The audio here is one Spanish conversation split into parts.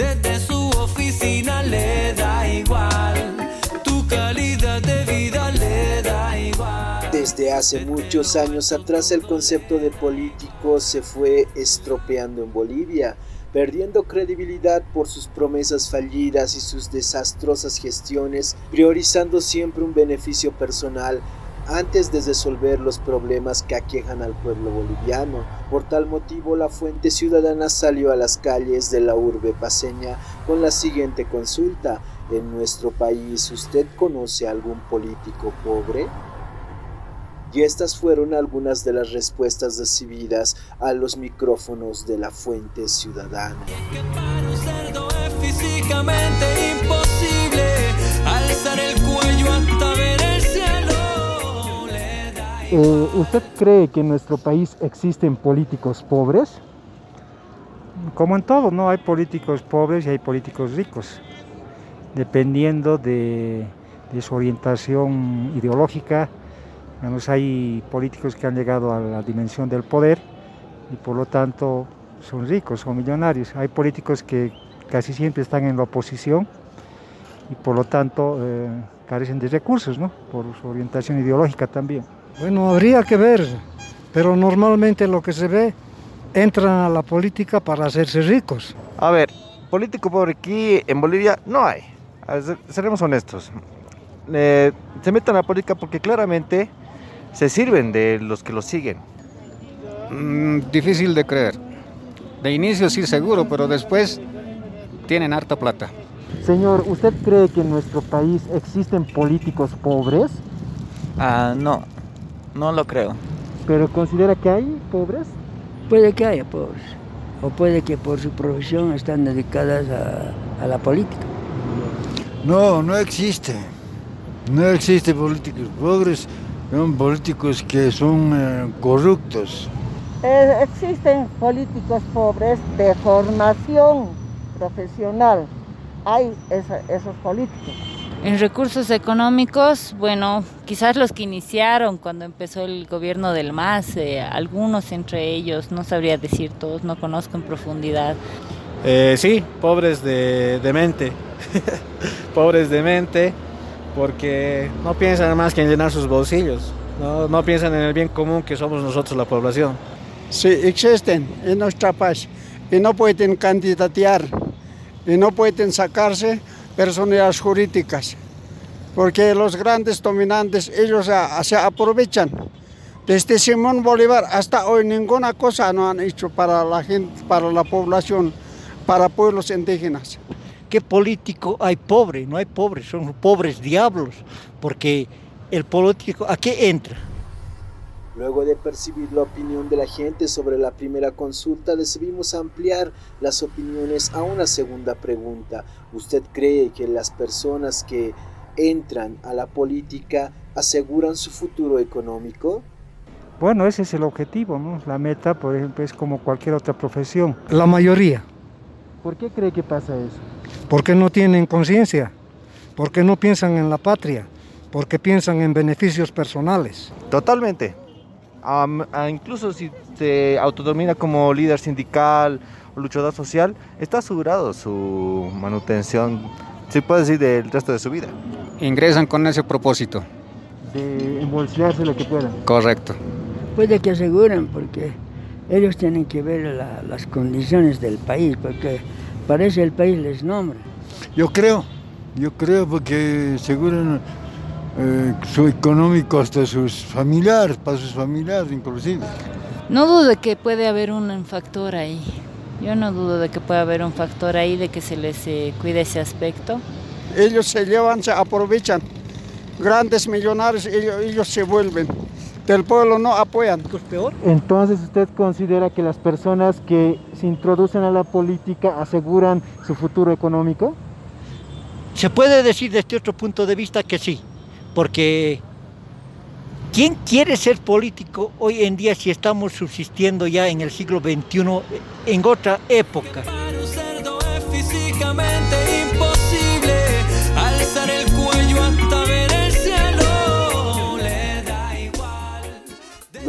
desde su oficina le da igual. Tu calidad de vida le da igual. Desde hace muchos años atrás el concepto de político se fue estropeando en Bolivia perdiendo credibilidad por sus promesas fallidas y sus desastrosas gestiones, priorizando siempre un beneficio personal antes de resolver los problemas que aquejan al pueblo boliviano. Por tal motivo, la Fuente Ciudadana salió a las calles de la urbe paseña con la siguiente consulta. ¿En nuestro país usted conoce algún político pobre? Y estas fueron algunas de las respuestas recibidas a los micrófonos de la Fuente Ciudadana. ¿Usted cree que en nuestro país existen políticos pobres? Como en todo, ¿no? Hay políticos pobres y hay políticos ricos, dependiendo de su orientación ideológica, hay políticos que han llegado a la dimensión del poder y por lo tanto son ricos, son millonarios. Hay políticos que casi siempre están en la oposición y por lo tanto eh, carecen de recursos, ¿no? por su orientación ideológica también. Bueno, habría que ver, pero normalmente lo que se ve, entran a la política para hacerse ricos. A ver, político por aquí en Bolivia no hay, seremos honestos. Eh, se meten a la política porque claramente se sirven de los que los siguen. Mm, difícil de creer. De inicio sí seguro, pero después tienen harta plata. Señor, ¿usted cree que en nuestro país existen políticos pobres? Ah, no, no lo creo. ¿Pero considera que hay pobres? Puede que haya pobres, o puede que por su profesión están dedicadas a, a la política. No, no existe. No existe políticos pobres son políticos que son eh, corruptos. Eh, existen políticos pobres de formación profesional. Hay esos políticos. En recursos económicos, bueno, quizás los que iniciaron cuando empezó el gobierno del MAS, eh, algunos entre ellos, no sabría decir todos, no conozco en profundidad. sí, pobres de, de mente, pobres de mente, porque no piensan más que en llenar sus bolsillos, no, no piensan en el bien común que somos nosotros la población. Sí, existen en nuestra país y no pueden candidatear y no pueden sacarse personalidades jurídicas, porque los grandes dominantes ellos se aprovechan. Desde Simón Bolívar hasta hoy ninguna cosa no han hecho para la gente, para la población, para pueblos indígenas. ¿Qué político hay pobre? No hay pobres, son pobres diablos, porque el político, ¿a qué entra? Luego de percibir la opinión de la gente sobre la primera consulta, decidimos ampliar las opiniones a una segunda pregunta. ¿Usted cree que las personas que entran a la política aseguran su futuro económico? Bueno, ese es el objetivo, ¿no? La meta, por ejemplo, es como cualquier otra profesión. La mayoría. ¿Por qué cree que pasa eso? Porque no tienen conciencia, porque no piensan en la patria, porque piensan en beneficios personales. Totalmente. Incluso si se autodomina como líder sindical o luchador social, está asegurado su manutención, se puede decir, del resto de su vida. Ingresan con ese propósito. De embolsillarse lo que puedan. Correcto. Puede que aseguren, porque ellos tienen que ver las condiciones del país, porque parece el país les nombra. Yo creo, yo creo porque aseguran eh, su económico hasta sus familiares, para sus familiares inclusive. No dudo de que puede haber un factor ahí. Yo no dudo de que puede haber un factor ahí de que se les eh, cuide ese aspecto. Ellos se llevan, se aprovechan. Grandes millonarios, ellos, se vuelven. Del pueblo no apoyan. ¿Es peor? Entonces, ¿usted considera que las personas que se introducen a la política aseguran su futuro económico? Se puede decir desde otro punto de vista que sí porque ¿quién quiere ser político hoy en día si estamos subsistiendo ya en el siglo XXI en otra época?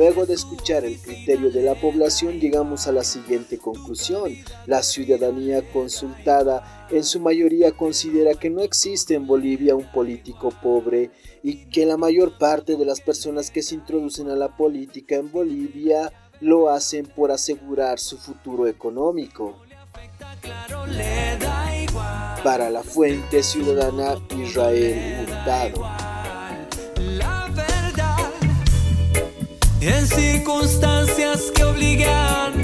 Luego de escuchar el criterio de la población llegamos a la siguiente conclusión. La ciudadanía consultada en su mayoría considera que no existe en Bolivia un político pobre y que la mayor parte de las personas que se introducen a la política en Bolivia lo hacen por asegurar su futuro económico. Para la fuente ciudadana Israel Hurtado. En circunstancias que obligan